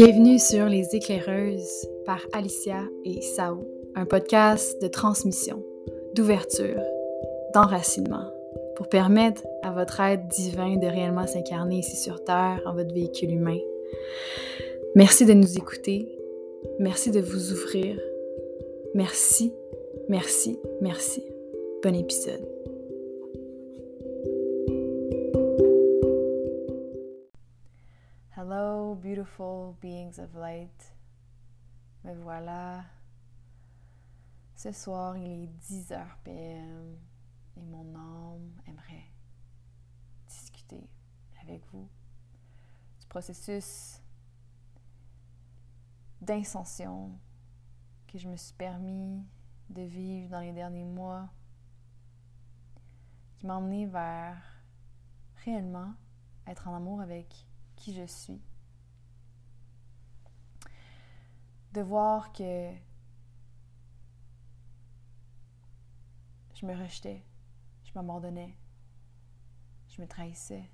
Bienvenue sur Les Éclaireuses par Alicia et Sao, un podcast de transmission, d'ouverture, d'enracinement, pour permettre à votre être divin de réellement s'incarner ici sur Terre en votre véhicule humain. Merci de nous écouter, merci de vous ouvrir, merci, merci, merci. Bon épisode. Beings of light. Me voilà. Ce soir, il est 10h PM et mon âme aimerait discuter avec vous du processus d'incension que je me suis permis de vivre dans les derniers mois qui m'a emmené vers réellement être en amour avec qui je suis. De voir que je me rejetais, je m'abandonnais, je me trahissais,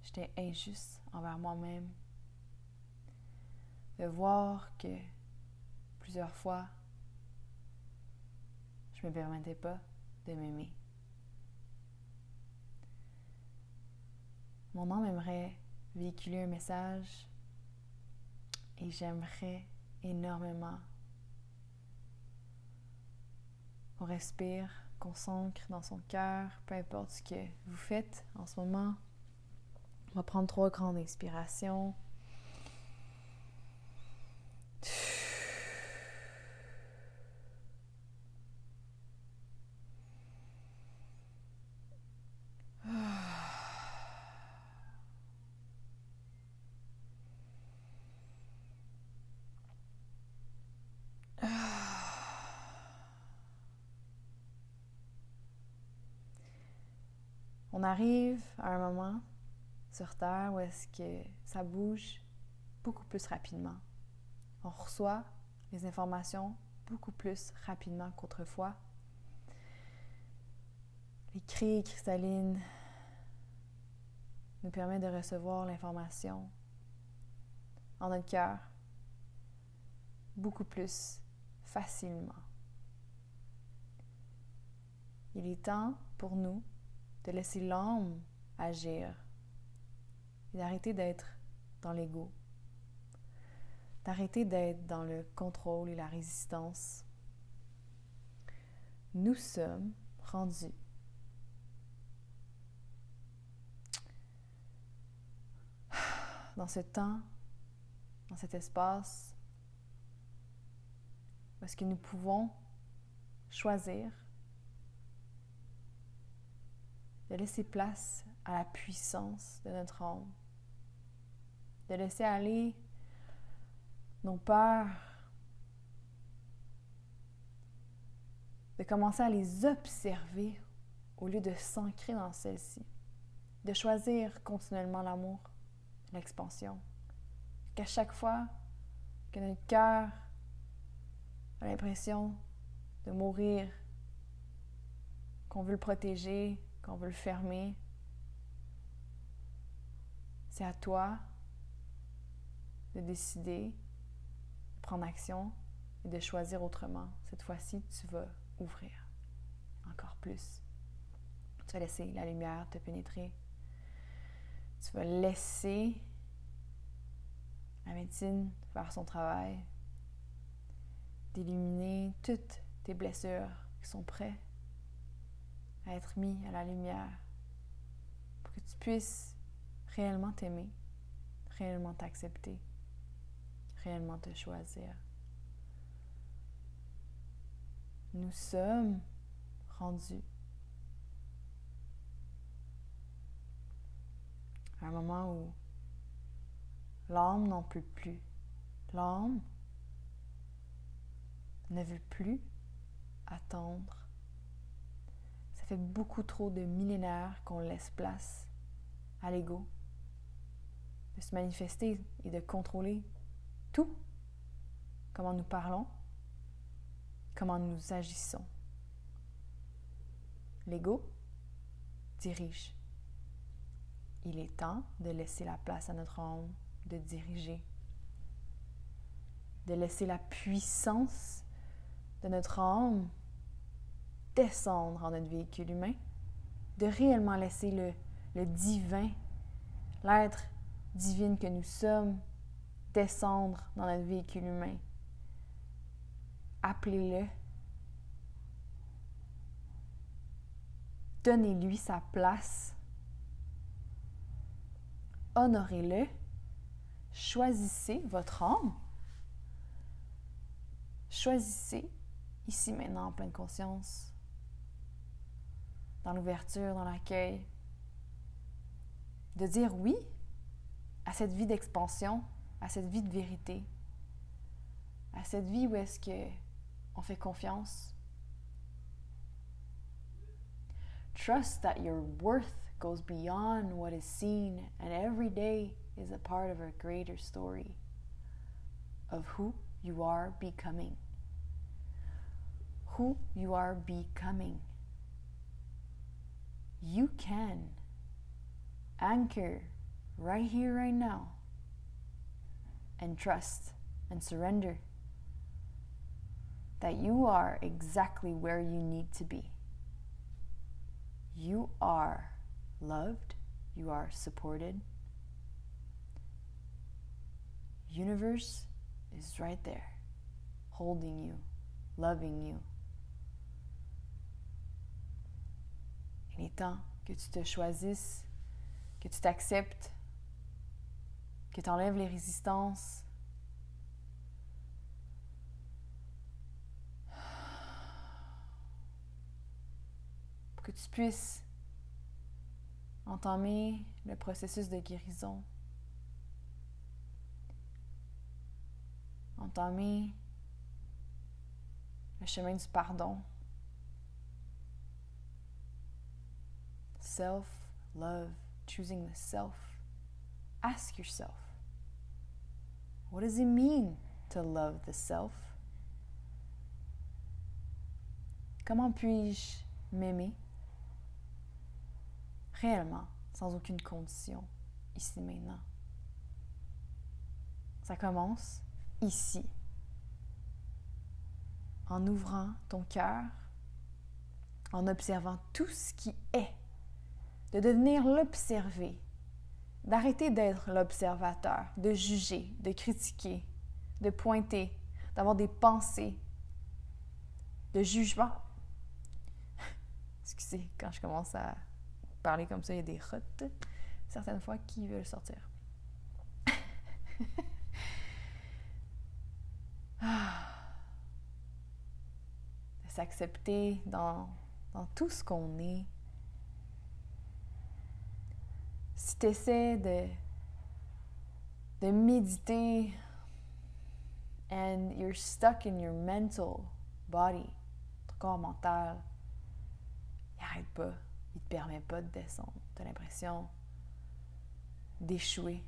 j'étais injuste envers moi-même. De voir que plusieurs fois, je ne me permettais pas de m'aimer. Mon âme aimerait véhiculer un message et j'aimerais énormément qu'on respire, qu'on s'ancre dans son cœur, peu importe ce que vous faites en ce moment. On va prendre trois grandes inspirations. On arrive à un moment sur Terre où est-ce que ça bouge beaucoup plus rapidement. On reçoit les informations beaucoup plus rapidement qu'autrefois. Les cris cristallines nous permettent de recevoir l'information en notre cœur beaucoup plus facilement. Il est temps pour nous de laisser l'âme agir et d'arrêter d'être dans l'ego, d'arrêter d'être dans le contrôle et la résistance. Nous sommes rendus dans ce temps, dans cet espace, parce que nous pouvons choisir de laisser place à la puissance de notre âme, de laisser aller nos peurs, de commencer à les observer au lieu de s'ancrer dans celles-ci, de choisir continuellement l'amour, l'expansion, qu'à chaque fois que notre cœur a l'impression de mourir, qu'on veut le protéger, qu'on veut le fermer, c'est à toi de décider, de prendre action et de choisir autrement. Cette fois-ci, tu vas ouvrir encore plus. Tu vas laisser la lumière te pénétrer. Tu vas laisser la médecine faire son travail, d'éliminer toutes tes blessures qui sont prêtes à être mis à la lumière pour que tu puisses réellement t'aimer, réellement t'accepter, réellement te choisir. Nous sommes rendus à un moment où l'âme n'en peut plus. L'âme ne veut plus attendre beaucoup trop de millénaires qu'on laisse place à l'ego de se manifester et de contrôler tout. Comment nous parlons, comment nous agissons. L'ego dirige. Il est temps de laisser la place à notre âme de diriger de laisser la puissance de notre âme descendre en notre véhicule humain, de réellement laisser le, divin, l'être divin que nous sommes, descendre dans notre véhicule humain. Appelez-le. Donnez-lui sa place. Honorez-le. Choisissez votre âme. Choisissez ici maintenant en pleine conscience, dans l'ouverture, dans l'accueil, de dire oui à cette vie d'expansion, à cette vie de vérité, à cette vie où est-ce que on fait confiance. Trust that your worth goes beyond what is seen and every day is a part of a greater story of who you are becoming. Who you are becoming. Can anchor right here, right now, and trust and surrender that you are exactly where you need to be. You are loved, you are supported. Universe is right there, holding you, loving you. Temps que tu te choisisses, que tu t'acceptes, que tu enlèves les résistances. Pour que tu puisses entamer le processus de guérison. Entamer le chemin du pardon. Self love, choosing the self. Ask yourself what does it mean to love the self? Comment puis-je m'aimer? Réellement, sans aucune condition, ici maintenant? Ça commence ici, en ouvrant ton cœur, en observant tout ce qui est, de devenir l'observer, d'arrêter d'être l'observateur, de juger, de critiquer, de pointer, d'avoir des pensées de jugement. Excusez, quand je commence à parler comme ça, il y a des rottes, certaines fois, qui veulent sortir. de s'accepter dans tout ce qu'on est, si tu essaies de, de méditer and you're stuck in your mental body, ton corps mental, il n'arrête pas, il ne te permet pas de descendre. Tu as l'impression d'échouer.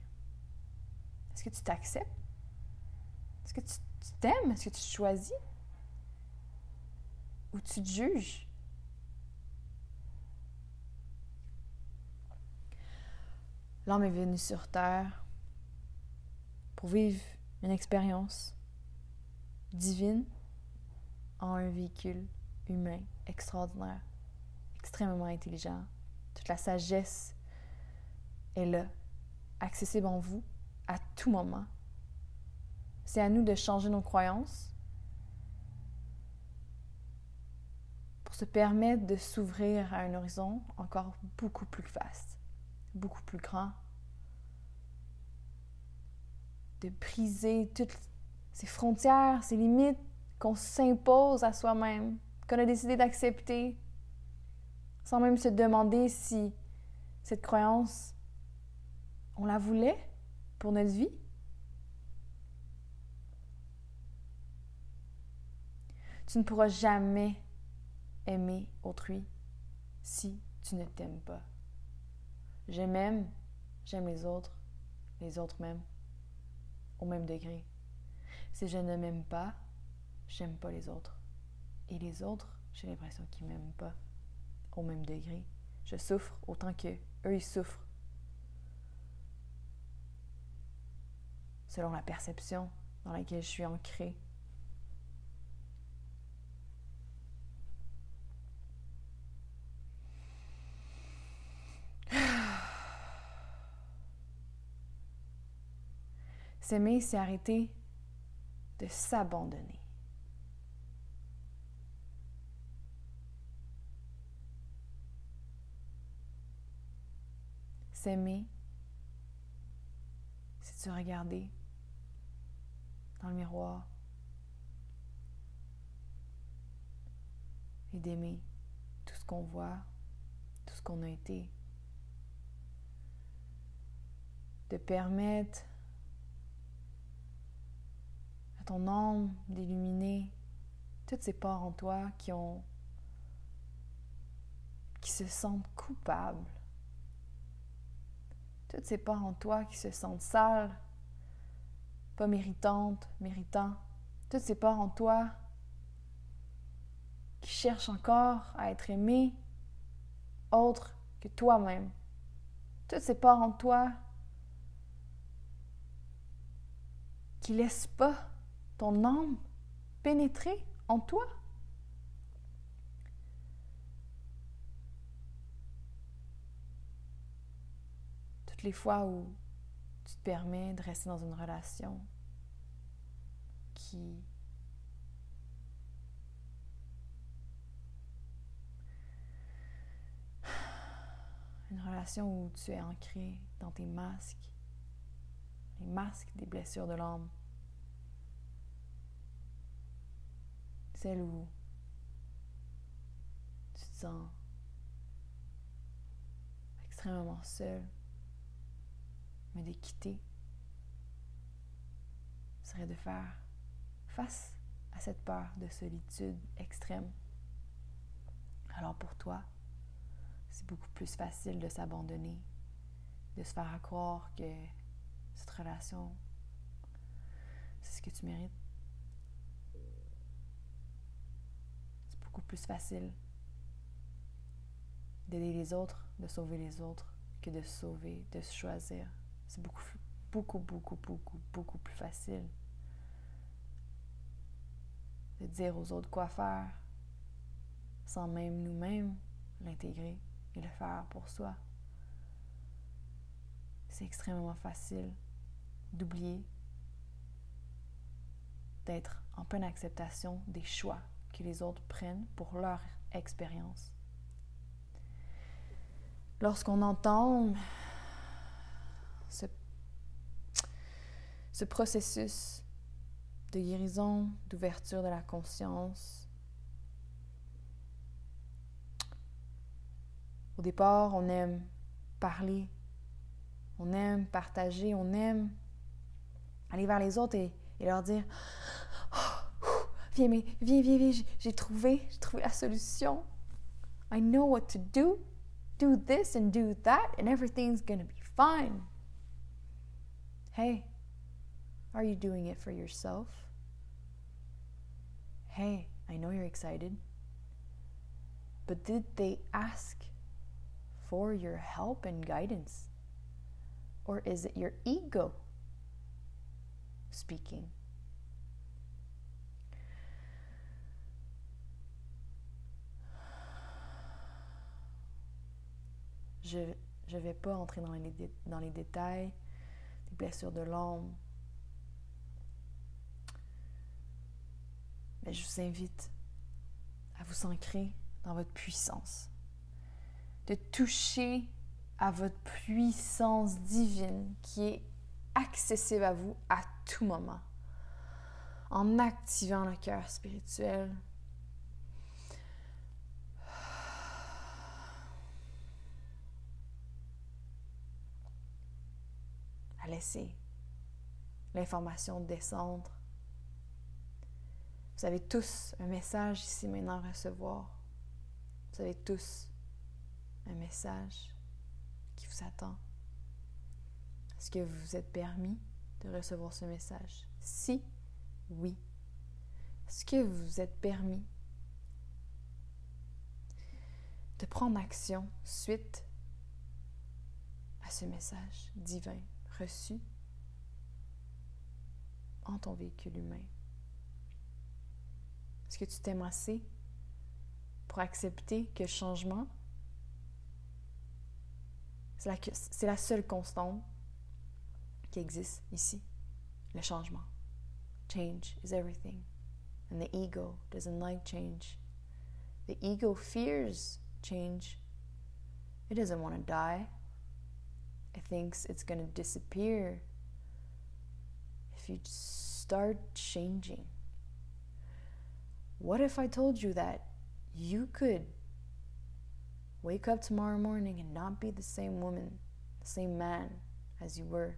Est-ce que tu t'acceptes? Est-ce que tu t'aimes? Est-ce que tu choisis? Ou tu te juges? L'homme est venu sur Terre pour vivre une expérience divine en un véhicule humain extraordinaire, extrêmement intelligent. Toute la sagesse est là, accessible en vous à tout moment. C'est à nous de changer nos croyances pour se permettre de s'ouvrir à un horizon encore beaucoup plus vaste beaucoup plus grand. De briser toutes ces frontières, ces limites qu'on s'impose à soi-même, qu'on a décidé d'accepter, sans même se demander si cette croyance, on la voulait pour notre vie. Tu ne pourras jamais aimer autrui si tu ne t'aimes pas. Je m'aime, j'aime les autres, les autres m'aiment, au même degré. Si je ne m'aime pas, j'aime pas les autres. Et les autres, j'ai l'impression qu'ils m'aiment pas, au même degré. Je souffre autant que eux ils souffrent. Selon la perception dans laquelle je suis ancrée. S'aimer, c'est arrêter de s'abandonner. S'aimer, c'est se regarder dans le miroir et d'aimer tout ce qu'on voit, tout ce qu'on a été. De permettre ton âme d'illuminer toutes ces parts en toi qui ont qui se sentent coupables toutes ces parts en toi qui se sentent sales, pas méritantes, méritants, toutes ces parts en toi qui cherchent encore à être aimées autre que toi-même. Toutes ces parts en toi qui laissent pas ton âme pénétrer en toi. les fois où tu te permets de rester dans une relation qui une relation où tu es ancré dans tes masques, les masques des blessures de l'âme. Celle où tu te sens extrêmement seul, mais de quitter serait de faire face à cette peur de solitude extrême. Alors pour toi, c'est beaucoup plus facile de s'abandonner, de se faire croire que cette relation, c'est ce que tu mérites. Beaucoup plus facile d'aider les autres, de sauver les autres, que de sauver, de se choisir. C'est beaucoup, beaucoup, beaucoup, beaucoup, beaucoup plus facile de dire aux autres quoi faire sans même nous-mêmes l'intégrer et le faire pour soi. C'est extrêmement facile d'oublier d'être en pleine acceptation des choix que les autres prennent pour leur expérience. Lorsqu'on entend ce, processus de guérison, d'ouverture de la conscience. Au départ, on aime parler, on aime partager, on aime aller vers les autres et, leur dire Viens, mais, viens, viens, viens, j'ai trouvé, j'ai trouvé la solution. I know what to do. Do this and do that, and everything's gonna be fine. Hey, are you doing it for yourself? Hey, I know you're excited, but did they ask for your help and guidance? Or is it your ego speaking? Je ne vais pas entrer dans les, détails blessures de l'âme. Mais je vous invite à vous ancrer dans votre puissance, de toucher à votre puissance divine qui est accessible à vous à tout moment, en activant le cœur spirituel, laisser l'information descendre. Vous avez tous un message ici maintenant à recevoir. Vous avez tous un message qui vous attend. Est-ce que vous vous êtes permis de recevoir ce message? Si oui, est-ce que vous vous êtes permis de prendre action suite à ce message divin? Reçu. en ton véhicule humain? Est-ce que tu t'aimes assez pour accepter que le changement, c'est la, c'est la seule constante qui existe ici, le changement? Change is everything. And the ego doesn't like change. The ego fears change. It doesn't want to die. It thinks it's going to disappear if you start changing. What if I told you that you could wake up tomorrow morning and not be the same woman, the same man as you were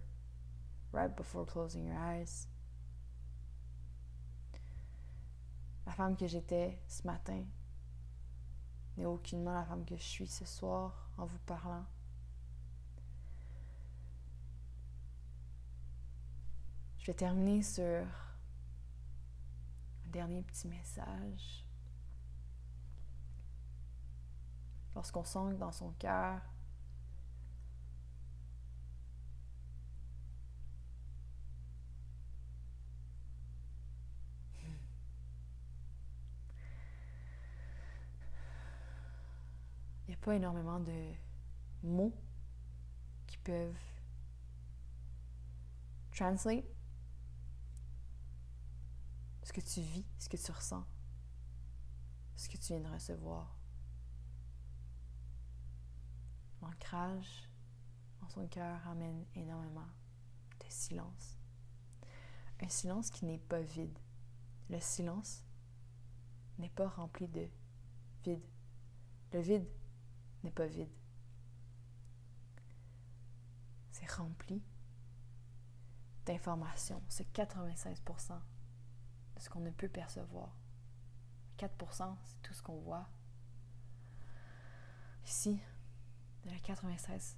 right before closing your eyes? La femme que j'étais ce matin n'est aucunement la femme que je suis ce soir en vous parlant. Je vais terminer sur un dernier petit message. Lorsqu'on sent dans son cœur il n'y a pas énormément de mots qui peuvent translate que tu vis, ce que tu ressens, ce que tu viens de recevoir. L'ancrage dans son cœur amène énormément de silence. Un silence qui n'est pas vide. Le silence n'est pas rempli de vide. Le vide n'est pas vide. C'est rempli d'informations. C'est 96% de ce qu'on ne peut percevoir. 4%, c'est tout ce qu'on voit. Ici, de la 96,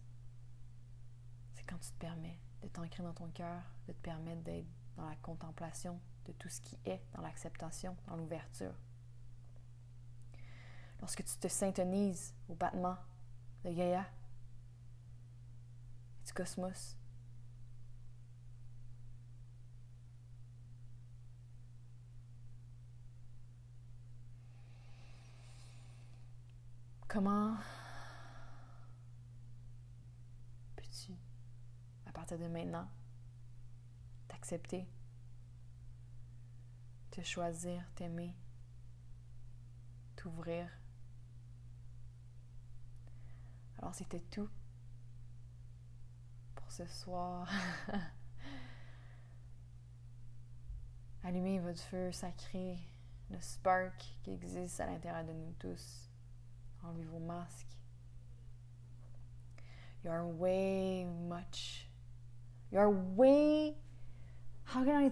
c'est quand tu te permets de t'ancrer dans ton cœur, de te permettre d'être dans la contemplation de tout ce qui est, dans l'acceptation, dans l'ouverture. Lorsque tu te syntonises au battement de Gaïa, du cosmos, Comment peux-tu, à partir de maintenant, t'accepter, te choisir, t'aimer, t'ouvrir? Alors c'était tout pour ce soir. Allumez votre feu sacré, le spark qui existe à l'intérieur de nous tous. Enlevez vos masques. You are way much. You are way. How can I?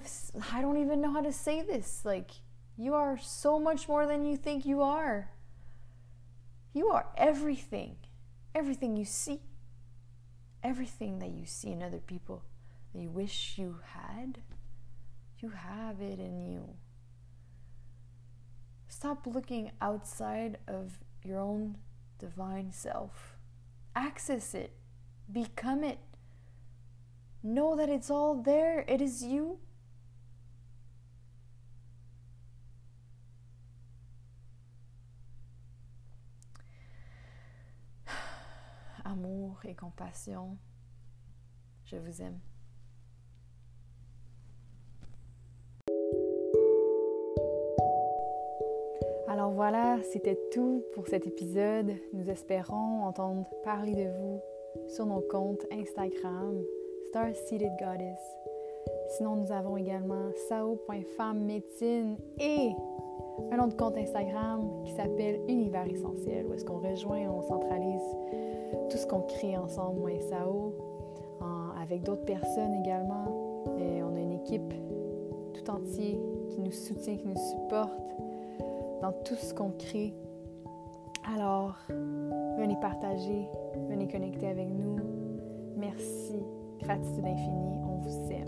I don't even know how to say this. Like, you are so much more than you think you are. You are everything. Everything you see. Everything that you see in other people that you wish you had. You have it in you. Stop looking outside of your own divine self. Access it, become it. Know that it's all there, it is you. Amour et compassion, je vous aime. Alors voilà, c'était tout pour cet épisode. Nous espérons entendre parler de vous sur nos comptes Instagram, Star Seated Goddess. Sinon, nous avons également sao.femmemédecine et un autre compte Instagram qui s'appelle Univers Essentiel, où est-ce qu'on rejoint, on centralise tout ce qu'on crée ensemble, moi et Sao, avec d'autres personnes également. Et on a une équipe tout entière qui nous soutient, qui nous supporte dans tout ce qu'on crée. Alors, venez partager, venez connecter avec nous. Merci, gratitude infinie, on vous aime.